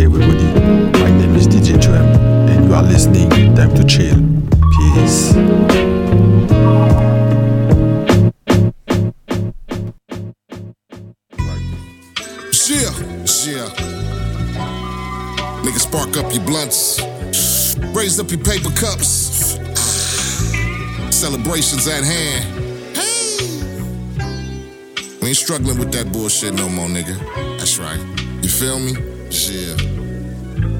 Hi everybody, my name is DJ Trem and you are listening Time to Chill. Peace. Yeah, yeah. Nigga, spark up your blunts. Raise up your paper cups. Celebrations at hand. Hey. We ain't struggling with that bullshit no more, nigga. That's right. You feel me? Yeah.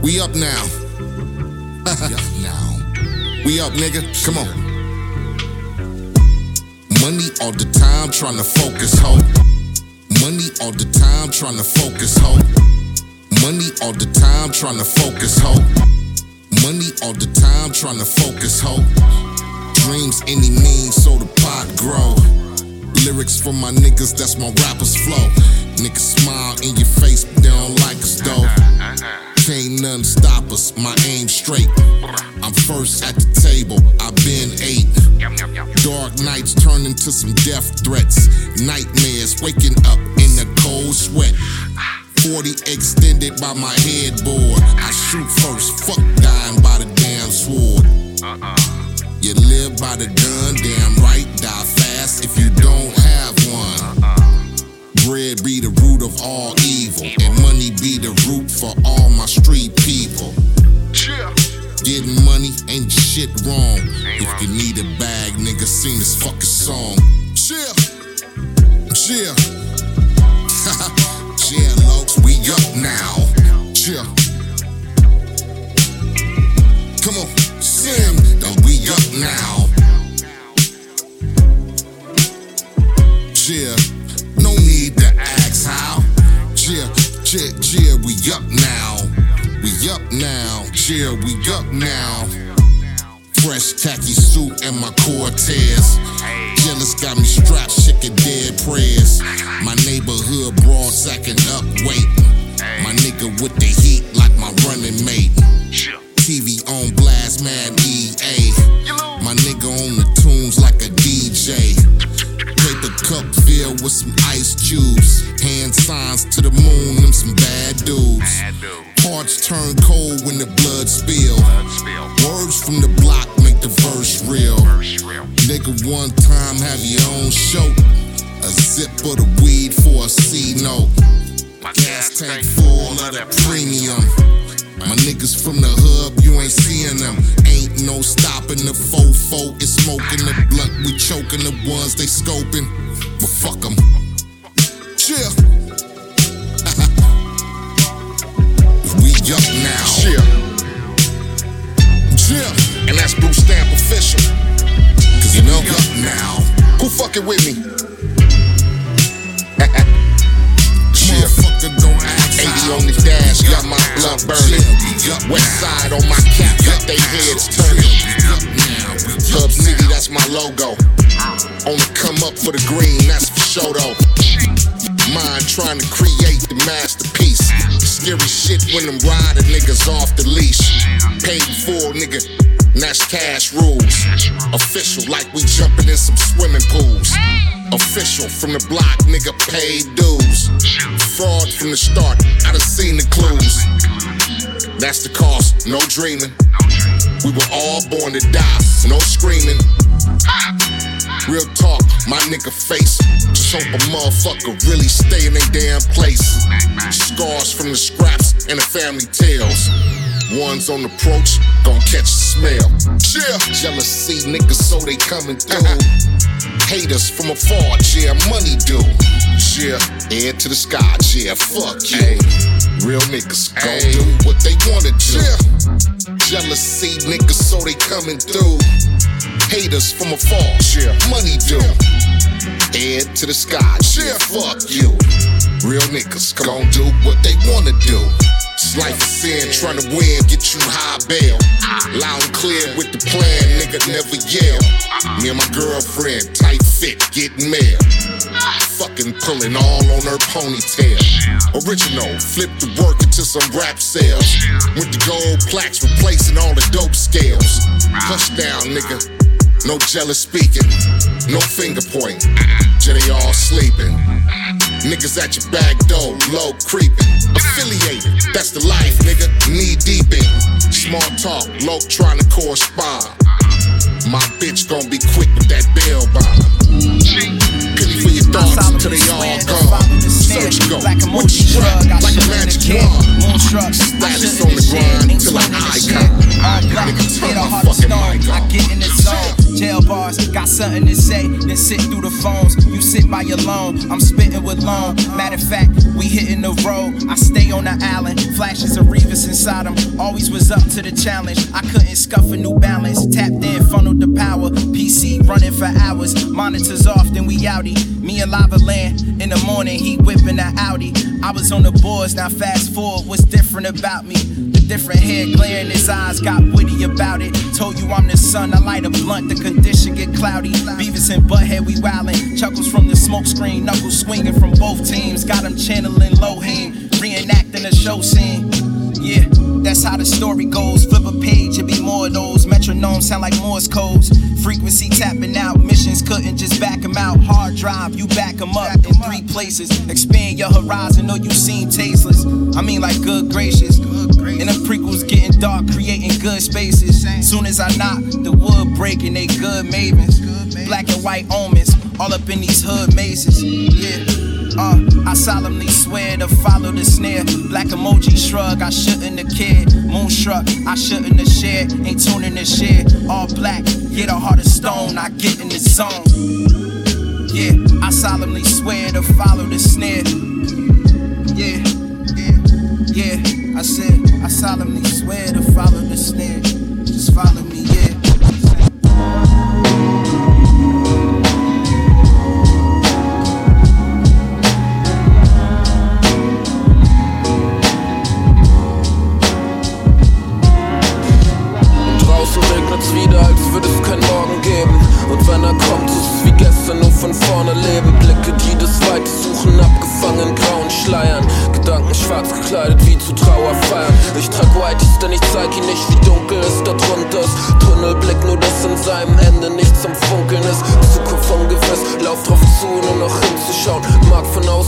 We up now. we up now. We up, nigga. Come on. Money all the time, trying to focus, ho. Money all the time, trying to focus, ho. Money all the time, trying to focus, ho. Money all the time, trying to focus, ho. Dreams any means, so the pot grow. Lyrics for my niggas, that's my rappers flow. Niggas smile in your face, but they don't like us though. Can't nothing stop us, my aim straight. I'm first at the table, I've been eight. Dark nights turn into some death threats. Nightmares waking up in the cold sweat. 40 extended by my headboard. I shoot first, fuck dying by the damn sword. You live by the gun, damn right, die fast if you don't have one. Bread be the root of all evil, and money be the root for all my street people. Getting money ain't shit wrong. If you need a bag, nigga, sing this fucking song. Chill, chill. yeah, lokes, we up now. Chill. Come on, sing. Then we up now. Yeah, Yeah, yeah, yeah, we up now. We up now. Yeah, we up now. Fresh khaki suit and my Cortez. Jealous got me strapped, shaking dead prayers. My neighborhood broad sacking up, wait. My nigga with the heat like my running mate. TV on blast, mad EA. My nigga on the tunes like a DJ. With some ice cubes. Hand signs to the moon, them some bad dudes. Hearts turn cold when the blood spill. Words from the block make the verse real. Nigga, one time have your own show. A zip of the weed for a C note. Gas tank full of the premium. My niggas from the hub, you ain't seeing them. Ain't no stopping the fofo. It's smoking the blunt, we choking the ones they scoping. But fuck them. Chill. we up now. Chill. Chill. And that's Bruce Stamp official. Cause you know, we up now. Who fucking with me? Chill. don't ask 80 on blunt burning. West side on my cap, got they heads turning. Hub City, that's my logo. Only come up for the green, that's for sure though. Mind trying to create the masterpiece. Scary shit when them rider niggas off the leash. Paid full nigga, that's cash rules. Official, like we jumping in some swimming pools. Official from the block, nigga paid dues. Fraud from the start, I done seen the clues. That's the cost, no dreaming. We were all born to die, no screaming. Real talk, my nigga face. Just hope a motherfucker really stay in their damn place. Scars from the scraps and the family tales. Ones on approach, gon' catch the smell. Yeah. Jealousy, niggas, so they coming through. Haters from afar, yeah, money do. Yeah, head to the sky, yeah, fuck you. Real niggas gon' do what they wanna do. Jealousy, niggas, so they coming through. Haters from afar, yeah, money do. Head to the sky, yeah, fuck you. Real niggas gon' do what they wanna do. It's life is sin, trying to win, get you high bail. Loud and clear with the plan, nigga, never yell. Me and my girlfriend, tight fit, getting mail. Fucking pulling all on her ponytail. Original, flip the work into some rap sales. With the gold plaques replacing all the dope scales. Hush down, nigga. No jealous speaking, no finger pointing. Jay, all sleeping. Niggas at your back door, low Status on the grind till an icon. Nigga, turn my fucking mic on. I get in the zone. Got something to say, then sit through the phones. You sit by your loan, I'm spitting with loan. Matter of fact, we hitting the road. I stay on the island, flashes of Revis inside them. Always was up to the challenge. I couldn't scuff a new balance. Tapped in, funneled the power. PC running for hours. Monitors off, then we outie. Me and Lava Land in the morning, he whipping that Audi. I was on the boards, now fast forward, what's different about me? Different hair glare in his eyes, got witty about it. Told you I'm the sun, I light a blunt, the condition get cloudy. Beavis and Butthead, we wildin'. Chuckles from the smoke screen, knuckles swinging from both teams. Got him channeling Lohan, reenacting a show scene. Yeah, that's how the story goes. Flip a page, it be more of those. Metronomes sound like Morse codes. Frequency tapping out, missions couldn't just back them out. Hard drive, you back them up in three places. Expand your horizon, know you seem tasteless. I mean, like good gracious. And the prequels getting dark, creating good spaces. Soon as I knock, the wood breaking, they good mavens. Black and white omens, all up in these hood mazes. Yeah. Uh, I solemnly swear to follow the snare. Black emoji shrug, I shouldn't have cared. Moonstruck, I shouldn't have shared. Ain't tuning the shit. All black, get a heart of stone, I get in the zone. Yeah, I solemnly swear to follow the snare. Yeah, yeah, yeah. I said, I solemnly swear to follow the snare. Just follow me, yeah.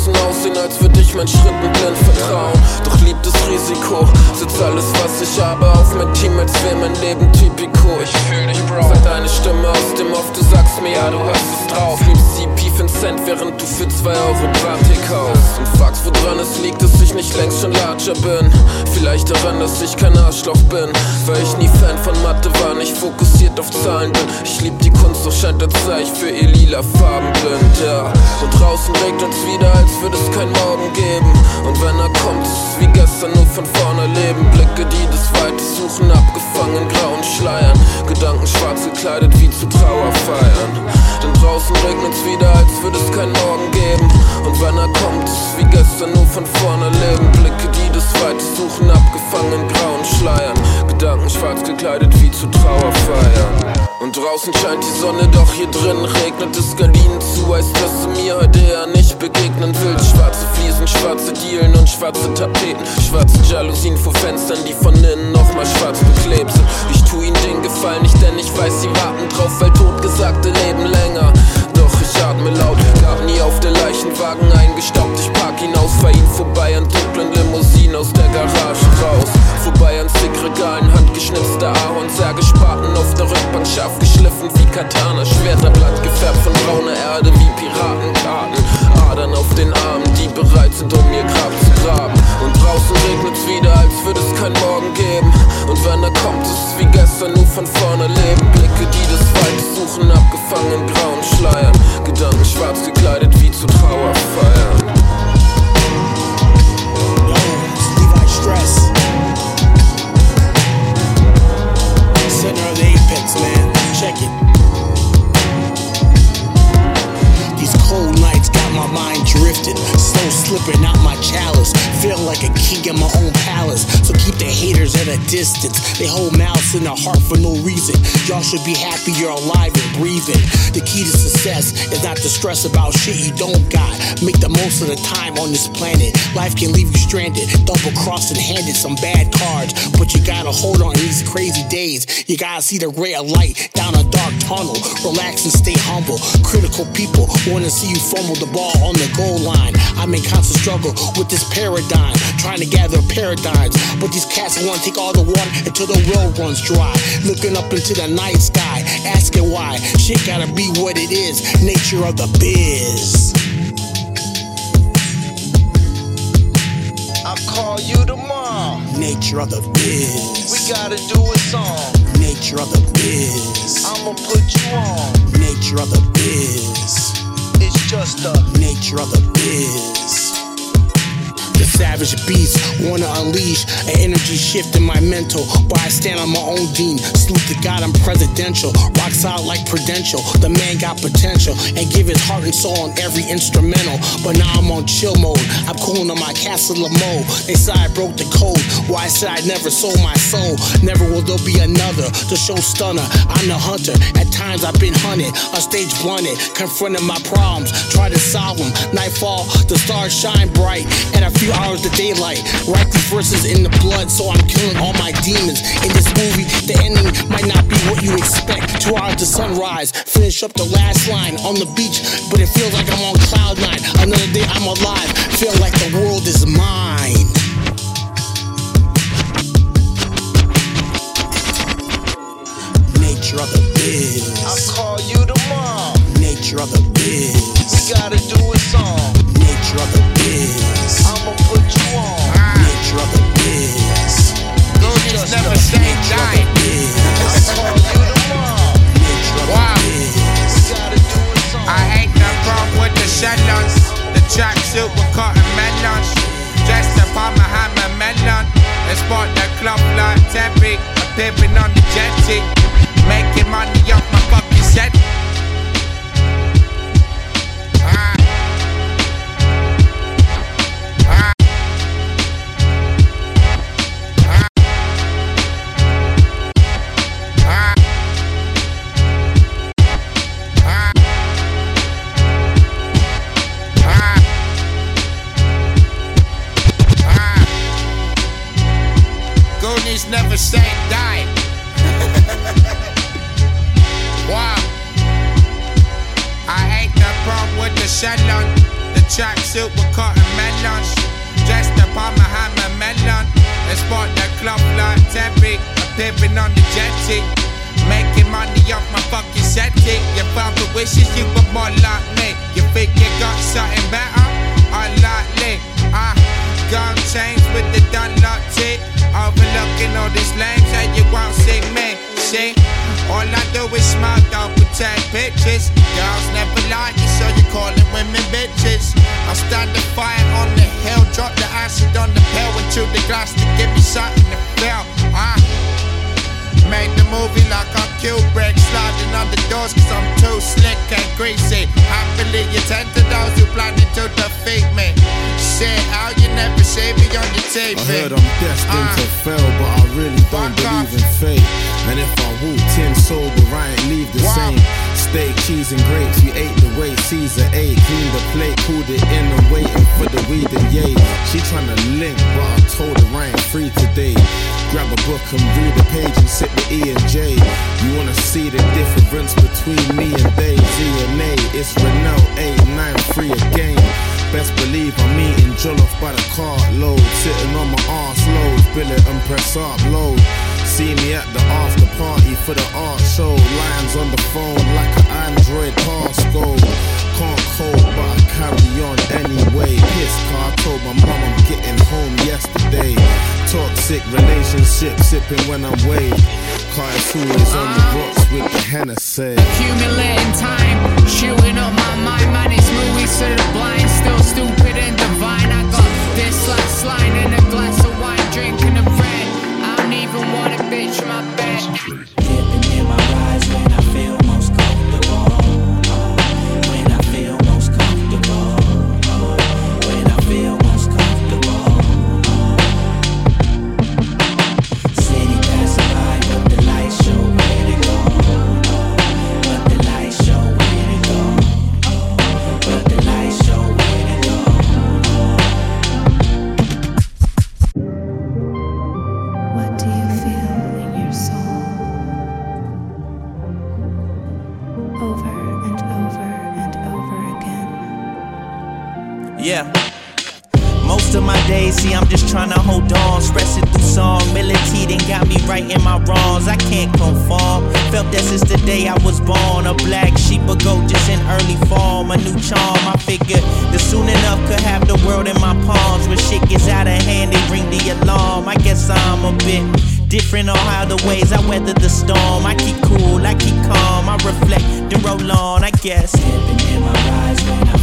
Außen aussehen, als würde ich meinen Schritten blind vertrauen. Liebt das Risiko, sitzt alles, was ich habe, auf mein Team, als wäre mein Leben typico. Ich fühl dich, Bro. Sei deine Stimme aus dem Off, du sagst mir, ja, du hast es drauf. Liebst CP für Cent, während du für 2 Euro Bratik kaufst. Und fragst, woran es liegt, dass ich nicht längst schon larger bin. Vielleicht daran, dass ich kein Arschloch bin. Weil ich nie Fan von Mathe war, nicht fokussiert auf Zahlen bin. Ich lieb die Kunst, doch scheint als sei ich für ihr lila Farben blind, ja. Und draußen regnet's wieder, als würde es kein Morgen geben. Und wenn er kommt, ist es wie gestern, nur von vorne leben. Blicke, die das Weite suchen, abgefangen grauen Schleiern. Gedanken schwarz gekleidet wie zu Trauerfeiern. Denn draußen regnet's wieder, als würde es kein Morgen geben. Und wenn er kommt, wie gestern, nur von vorne leben. Blicke, die das Weite suchen, abgefangen grauen Schleiern. Gedanken schwarz gekleidet wie zu Trauerfeiern. Und draußen scheint die Sonne, doch hier drin regnet es Gardinen zu. Weißt, dass du mir heute eher nicht begegnen willst. Schwarze Fliesen, schwarze Dielen und schwarze Tapeten. Schwarze Jalousien vor Fenstern, die von innen nochmal schwarz beklebt sind. Ich tu ihnen den Gefallen nicht, denn ich weiß, sie warten drauf, weil totgesagte leben länger. Doch ich atme laut, gab nie auf der Leichenwagen eingestaubt. Ich park hinaus, fahr ihn vorbei an dunklen Limousinen aus der Garage raus. Vorbei an Zickregalen, handgeschnitzte Ahornsärge, Spaten auf der Rückbank, scharf geschliffen wie Katana. Schwerterblatt gefärbt von brauner Erde wie Piratenkarten. Adern auf den Armen, die bereit sind, um ihr Grab zu graben. Und draußen regnet's wieder, als würde es kein Morgen geben. Und wenn er kommt, ist es wie gestern, nur von vorne leben. Blicke, die das Weite suchen, abgefangen Y'all should be happy you're alive and breathing. The key to success is not to stress about shit you don't got. Make the most of the time on this planet. Life can leave you stranded, double crossed and handed some bad cards. But you gotta hold on in these crazy days. You gotta see the ray of light down a dark tunnel. Relax and stay humble. Critical people wanna see you fumble the ball on the goal line. I'm in constant struggle with this paradigm, trying to gather paradigms. But these cats wanna take all the water until the well runs dry. Looking up into the night sky, asking why. Shit gotta be what it is. Nature of the biz. I'll call you tomorrow. Nature of the biz. We gotta do a song. Nature of the biz. I'ma put you on. Nature of the biz. It's just a Nature of the biz. The savage beast wanna unleash an energy shift in my mental, but I stand on my own dean. Salute to God, I'm presidential. Rock solid like Prudential. The man got potential and give his heart and soul on every instrumental. But now I'm on chill mode. I'm cooling on my Castle of Lamo. They said I broke the code. Why I said I never sold my soul. Never will there be another. The show stunner. I'm the hunter. At times I've been hunted, on stage blunted, confronting my problems, try to solve them. Nightfall, the stars shine bright, and I few hours of daylight. Write these verses in the blood, so I'm killing all my demons. In this movie, the ending might not be what you expect. Two hours to sunrise, finish up the last line on the beach, but it feels like I'm on cloud nine. Another day I'm alive, feel like the world is mine. Nature of the biz. I'll call you tomorrow. Nature of the biz. We gotta do a song. Nature of the biz. I'ma put you on. Nature of the biz. Just never a say Nature of die. the biz. Call you tomorrow. Nature of Wow. the biz. We gotta do a song. I ain't the wrong with the shellos. The tracksuit with cotton melons. Dressed up on my hammer melon. And spot the club like Terry. Pimping on the jetty. Making money off my fucking set. Movie like I'm Kubrick Sliding on the doors cause I'm too slick and greasy Happily you tend to those who planning to defeat me Say how you never see me on your TV I heard I'm destined Ah. to fail, but I really don't Fuck off. believe in fate. And if I walked in sober, I ain't leave the Wow. same. Steak, cheese, and grapes, we ate the way Caesar ate. Cleaned the plate, pulled it in and waiting for the weed and yay. She tryna link, but I told her I ain't free today. Grab a book and read a page and sip the E and J. You wanna see the difference between me and they? Z and A, it's Renelle 893 again. Best believe I'm eating jollof by the cartload. Sitting on my arse load, billet and press up load. See me at the after party for the art show. Lines on the phone like an Android passcode. Can't code, but I carry on anyway. Pissed car, I told my mom I'm getting home yesterday. Toxic relationship, sipping when I'm waved. Car is always on the ah. rocks with the Hennessy. Accumulating time, the day I was born. A black sheep, a goat just in early form. A new charm. I figured that soon enough could have the world in my palms. When shit gets out of hand, they ring the alarm. I guess I'm a bit different on how the ways I weather the storm. I keep cool, I keep calm, I reflect, then roll on. I guess. Stepping in my rise when I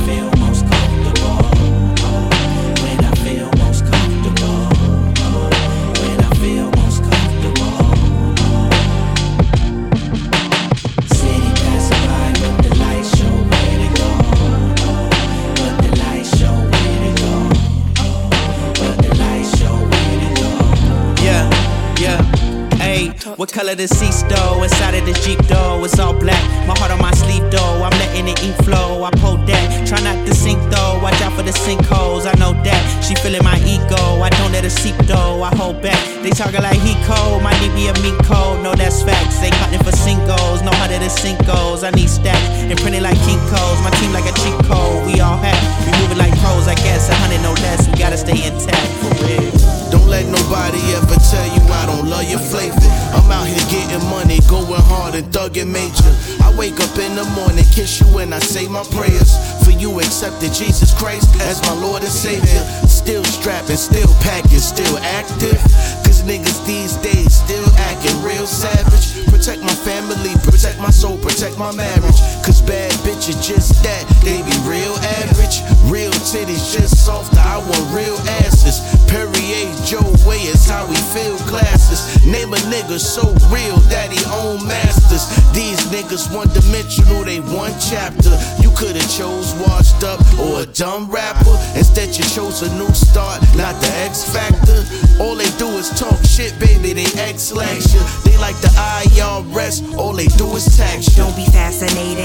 what color the seats though? Inside of the Jeep though, it's all black. My heart on my sleeve though, I'm letting it ink flow. I pull that, try not to sink though. Watch out for the sinkholes, I know that. She feeling my ego, I don't let her seep though. I hold back. They talking like he cold, might need me a meat cold. No, that's facts. They hunting for singles, know how to the sink goes. I need stacks and printed like Kinko's. My team like a cheat code. We all have, we moving like pros, I guess. A hundred no less, we gotta stay intact for real. Don't let nobody ever tell you I don't love your flavor. I'm out here getting money, going hard and thugging major. I wake up in the morning, kiss you and I say my prayers. For you accepted Jesus Christ as my Lord and Savior. Still strapping, still packing, still active. Cause niggas these days still acting real savage. Protect my family, protect my soul, protect my marriage. Cause bad bitches just that, they be real average. Real titties just softer, I want real asses. Perrier, Joe Way is how we feel classes. Name a nigga so real that he own masters. These niggas one dimensional, they one chapter. You could've chose washed up or a dumb rapper. Instead you chose a new start, not the X Factor. All they do is talk shit, baby, they X you. They like the IRS, all rest, all they do is tax. Don't be fascinated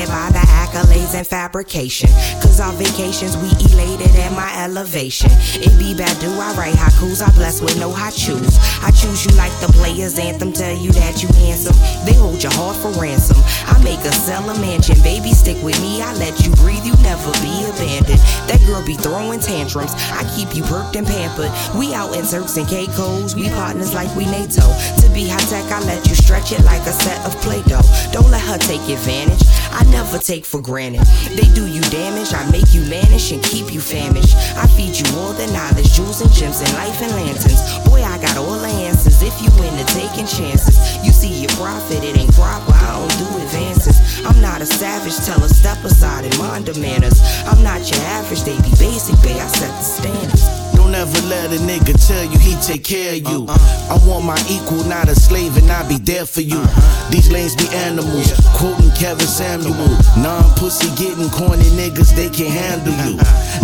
and fabrication. Cause our vacations, we elated at my elevation. It be bad, do I write haikus, I bless with no haikus. I choose you like the player's anthem, tell you that you handsome. They hold your heart for ransom. I make a sell a mansion, baby, stick with me, I let you breathe, you never be abandoned. That girl be throwing tantrums, I keep you perked and pampered. We out in Turks and Caicos, we partners like we NATO. To be high tech, I let you stretch it like a set of Play Doh. Don't let her take advantage, I never take for granted. They do you damage, I make you vanish and keep you famished. I feed you all the knowledge, jewels and gems and life and lanterns. Boy, I got all the answers if you into taking chances. You see your profit, it ain't proper, I don't do advances. I'm not a savage, tell her step aside and mind the manners. I'm not your average, they be basic, babe, I set the standards. Don't ever let a nigga tell you he take care of you. I want my equal, not a slave, and I be there for you. These lanes be animals, quoting Kevin Samuel. Non pussy getting corny niggas, they can't handle you.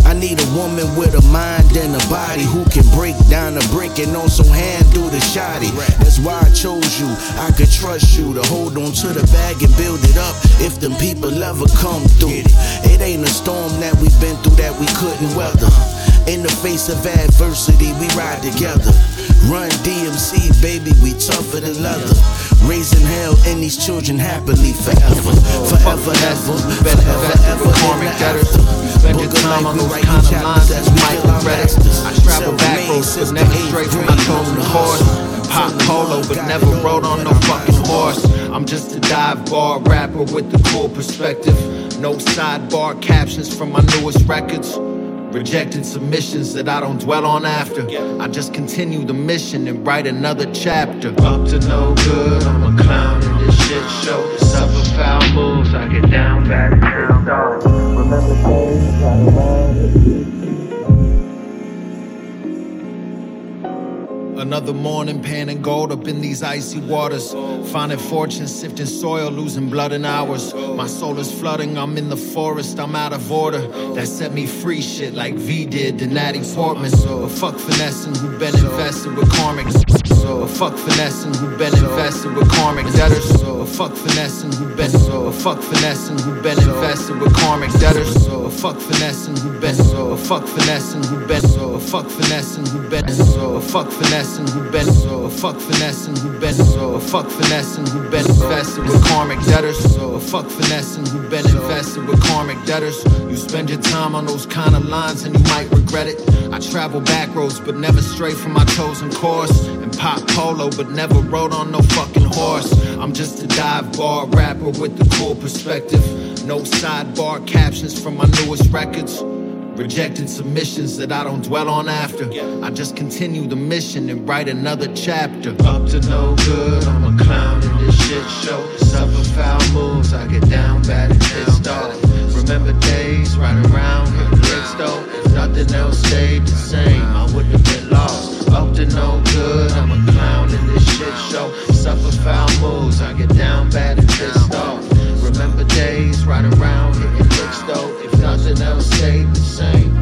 I need a woman with a mind and a body who can break down a brick and also handle the shoddy. That's why I chose you. I could trust you to hold on to the bag and build it up if them people ever come through. It ain't a storm that we've been through that we couldn't weather. In the face of adversity, we ride together. Run DMC, baby, we tougher than leather. Raising hell and these children happily forever. Forever, ever. Forever, ever. Karmic debtors. Spend your time on those kind of lines as Michael Reddit. I travel back roads, but never straight from my chosen course. Pop polo, but never rode on no fucking horse. I'm just a dive bar rapper with a cool perspective. No sidebar captions from my newest records. Rejected submissions that I don't dwell on after. I just continue the mission and write another chapter. Up to no good, I'm a clown in this shit show. Suffer foul moves, I get down bad and pissed Another morning, panning gold up in these icy waters. Finding fortune, sifting soil, losing blood in hours. My soul is flooding, I'm in the forest, I'm out of order. That set me free, shit like V did to Natty Portman. But fuck finessing, who been invested with karmic. But fuck finessing, who been invested with karmic debtors. But fuck finessing, who been. But fuck finessing, who been invested with karmic debtors. But fuck finessing, who been. But fuck finessing, who been. But fuck finessing, who been. Fuck finessing. Who been but fuck finessing, who been but fuck finessing, who been invested with karmic debtors, but fuck finessing, who been invested with karmic debtors. You spend your time on those kind of lines and you might regret it. I travel back roads, but never stray from my chosen course. And pop polo, but never rode on no fucking horse. I'm just a dive bar rapper with the cool perspective. No sidebar captions from my newest records. Rejected submissions that I don't dwell on after. I just continue the mission and write another chapter. Up to no good, I'm a clown in this shit show. Suffer foul moves, I get down bad and pissed off. Remember days right around here, though. Nothing else stayed the same, I wouldn't have been lost. Up to no good, I'm a clown in this shit show. Suffer foul moves, I get down bad and pissed off. Remember days right around hitting licks nothing else stayed the same.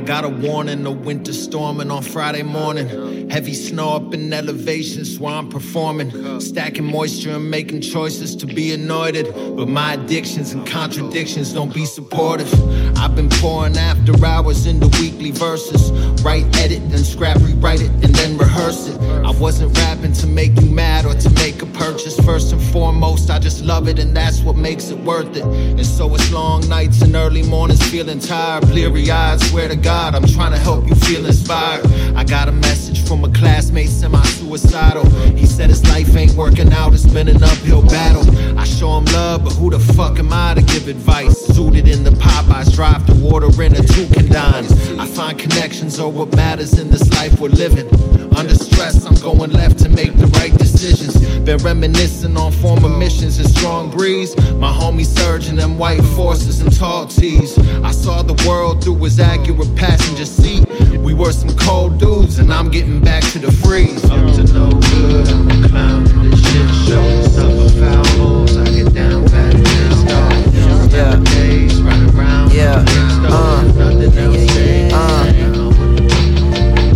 I got a warning, a winter storming on Friday morning. Heavy snow up in elevations where I'm performing. Stacking moisture and making choices to be anointed. But my addictions and contradictions don't be supportive. I've been pouring after hours into weekly verses. Write, edit, then scrap, rewrite it, and then rehearse it. I wasn't rapping to make you mad or to make a purchase. First and foremost, I just love it, and that's what makes it worth it. And so it's long nights and early mornings feeling tired, bleary eyed. Swear to I'm trying to help you feel inspired. I got a message from a classmate, semi suicidal. He said his life ain't working out, it's been an uphill battle. I show him love, but who the fuck am I to give advice? Suited in the Popeyes, drive to water in a toucan dines. I find connections are what matters in this life we're living. Under stress, I'm going left to make the right decisions. Been reminiscing on former missions and strong breeze. My homie surging and white forces and tall tees. I saw the world through his accurate passenger seat. We were some cold dudes, and I'm getting back to the freeze. Up to no good, I'm a clown this shit show. Suffer foul moves, I get down bad and off. Yeah. Days right around, Yeah. Uh. nothing else changed.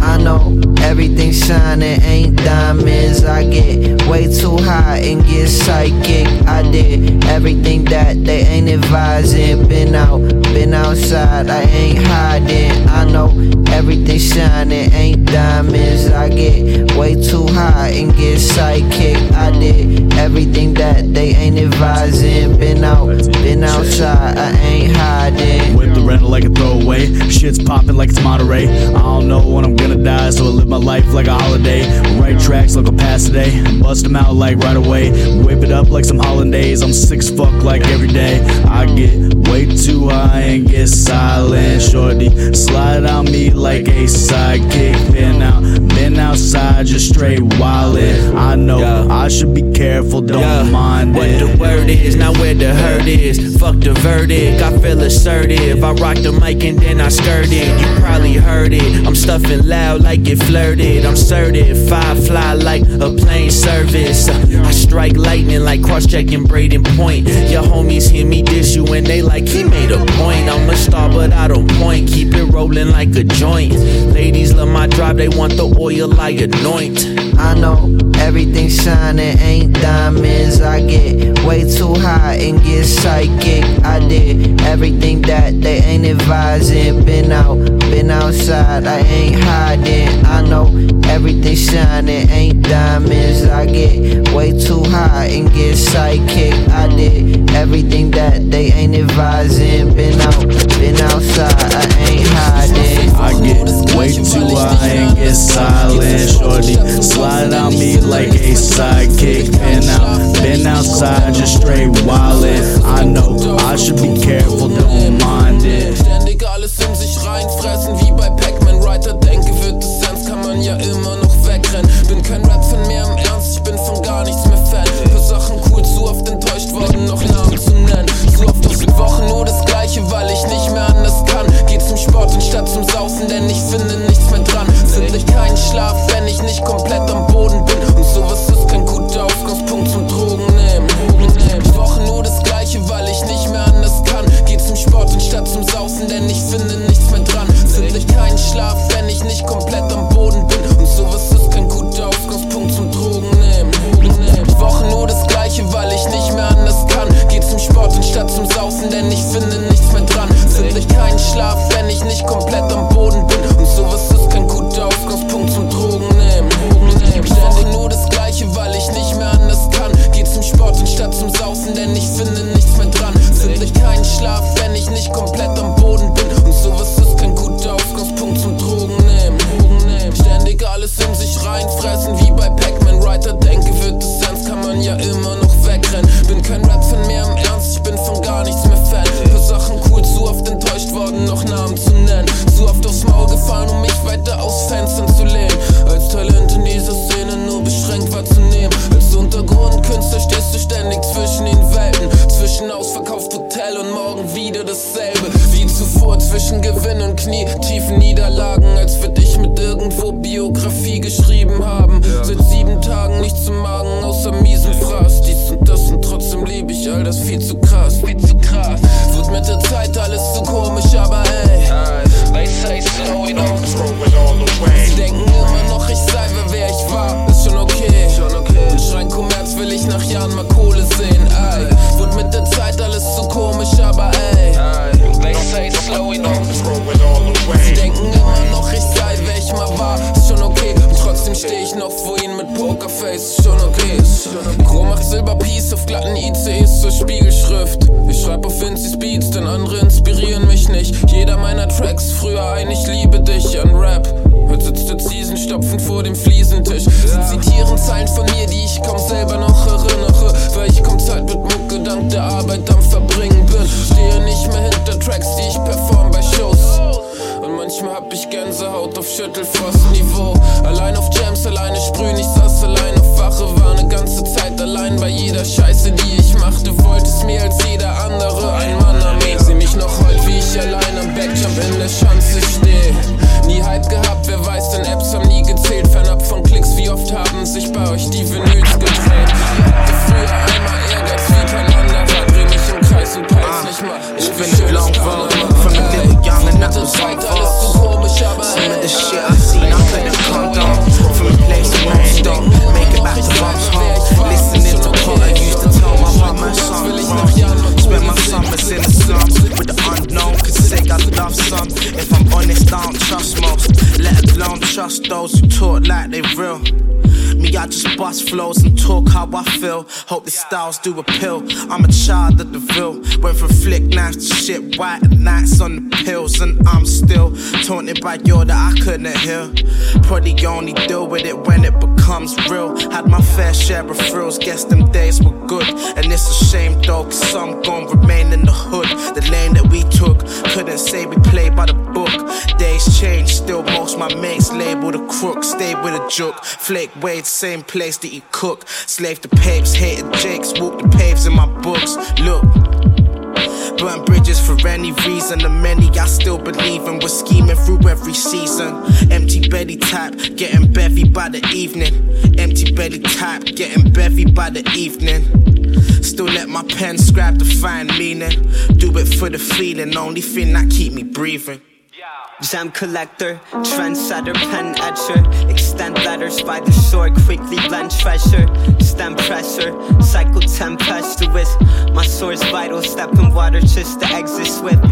I know everything shining ain't diamonds. I get way too high and get psychic. I did everything that they ain't advising. Been out, been outside, I ain't hiding. Know everything shining ain't diamonds. I get way too high and get psychic. I did everything that they ain't advising. Been out, been outside, I ain't hiding. Whip the rental like a throwaway. Shit's popping like it's Monterey. I don't know when I'm gonna die, so I live my life like a holiday. Write tracks like a pass today. Bust them out like right away. Whip it up like some hollandaise. I'm six fuck like every day. I get way too high and get silent. Shorty, slide on me like a sidekick. Been out, been outside, just straight wildin'. I know I should be careful, don't Yeah. mind What it. the word is, not where the hurt is. Fuck the verdict, I feel assertive. I rock the mic and then I skirt it. You probably heard it. I'm stuffing loud like it flirted. I'm certified, fly like a plane service. I strike lightning like cross checking Brayden Point. Your homies hear me diss you and they like he made a point. I'm a star, but I don't point. Keep it rolling like a joint. Ladies love my drive, they want the oil I anoint. I know everything shining ain't diamonds. I get way too high and get psychic. I did everything that they ain't advising. Been out, been outside, I ain't hiding. I know everything shining ain't diamonds. I get way too high and get psychic. I did everything that they ain't advising. Been out, been outside, I ain't hiding. I get way too high and get silent. Shorty, slide on me like a sidekick. Been out, been outside, just straight wildin'. I know I should be careful, don't mind it. Zeilen von mir, die trust those who talk like they real me, I just bust flows and talk how I feel. Hope the styles do appeal. I'm a child of the Ville. Went from flick knives to shit white nights on the pills. And I'm still taunted by your that I couldn't hear. Probably only deal with it when it becomes real. Had my fair share of thrills, guess them days were good. And it's a shame though, cause some gon' remain in the hood. The lane that we took, couldn't say we played by the book. Days change, still most my mates label the crook. Stay with a joke, flake wade, same place that you cook. Slave to papes, hated jakes, walk the paves in my books. Look. Burn bridges for any reason. The many I still believe in. We're scheming through every season. Empty belly type, getting bevy by the evening. Empty belly type, getting bevy by the evening. Still let my pen scribe to find meaning. Do it for the feeling, only thing that keep me breathing. Gem collector, trendsetter, pen etcher. Extend letters by the shore, quickly blend treasure. Stem pressure, cycle tempestuous. My source vital, step in water just to exit swift.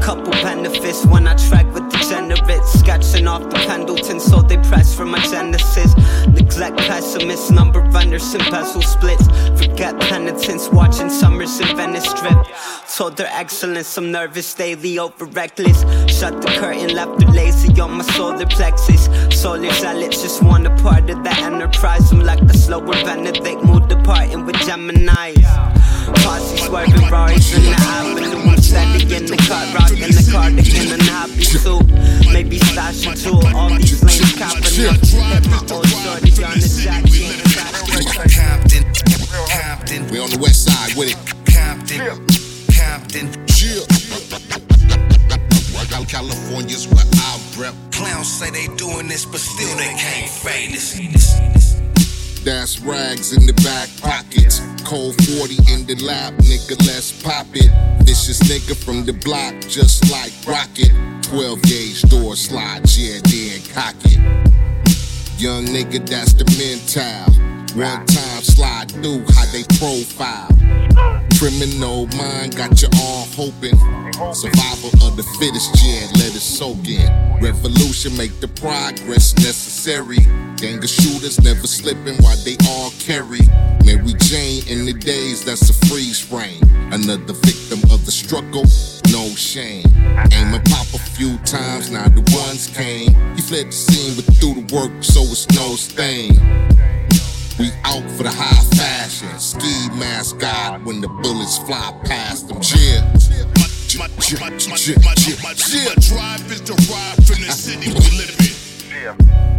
Couple benefits when I track with degenerate. Sketching off the Pendleton, so they press for my genesis. Neglect pessimists, number and embezzle splits. Forget penitence, watching summers in Venice drip. Told their excellence, I'm nervous daily over reckless. Shut the curtain, left the lazy on my solar plexus. Solar zealots just want a part of the enterprise. I'm like a slower Benedict, mood departing with Gemini. Posse swerving Rari's in the avenue. Steady in the cut, rocking the cardigan and happy too. Maybe stash a tool, all these lanes copping up. Hit my old oh, shorty on the jack. Compton, Compton. We on the west side with it. Compton, Compton. Out California's where I rep. Clowns say they doing this, but still they can't fade this. That's rags in the back pockets. Cold 40 in the lap, nigga, let's pop it. Vicious nigga from the block, just like Rocket. 12 gauge door slide, yeah, then cock it. Young nigga, that's the mental. One time slide through how they profile. Criminal mind got you all hoping. Survival of the fittest, yeah, let it soak in. Revolution make the progress necessary. Gang of shooters never slipping while they all carry. Mary Jane in the days, that's a freeze frame. Another victim of the struggle, no shame. Aim and pop a few times, now the ones came. He fled the scene, but through the work, so it's no stain. We out for the high fashion. Ski mask God when the bullets fly past them. Yeah. My, drive is derived from the uh-huh. city we live in.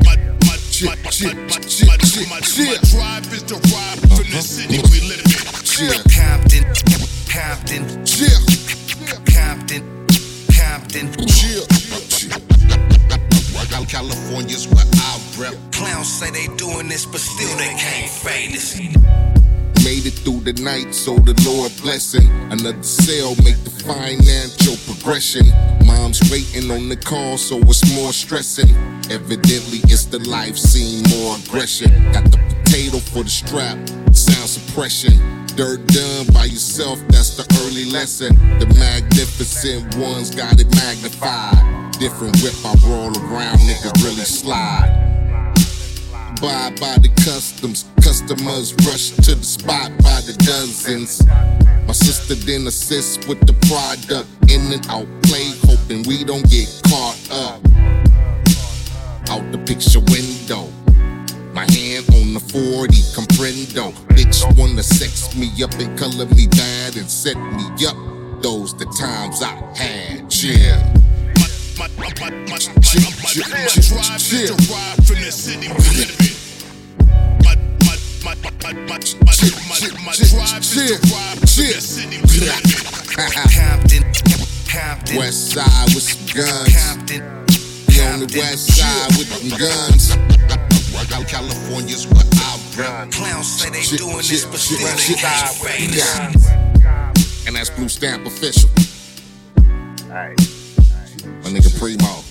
My, my, my, my, my, my, my, my drive is derived from the uh-huh. city we live in. Yeah. Compton, Compton, Compton, Compton, say they doing this, but still they can't fade us. Made it through the night, so the Lord blessing. Another sale make the financial progression. Mom's waiting on the call, so it's more stressing. Evidently, it's the life scene, more aggression. Got the potato for the strap, sound suppression. Dirt done by yourself, that's the early lesson. The magnificent ones got it magnified. Different whip I roll around, niggas really slide. Buy by the customs, customers rush to the spot by the dozens. My sister then assists with the product, in and out play, hoping we don't get caught up. Out the picture window. My hand on the 40, comprendo. Bitch wanna sex me up and color me bad and set me up. Those the times I had, yeah. My, my, my, my, my, my, my drive is from the city. My, my, my, my, drive the city we. Compton, Compton. West side with some guns. Compton. Be on the west side with them guns. California's where I rep. Clowns say they doing this, but still they shit, can't shit. fade Yeah. And that's Blue Stamp official. My nigga Primo.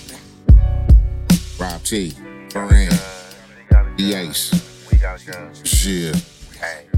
Rob T. Burn. The Ace. Young Shit. Hey.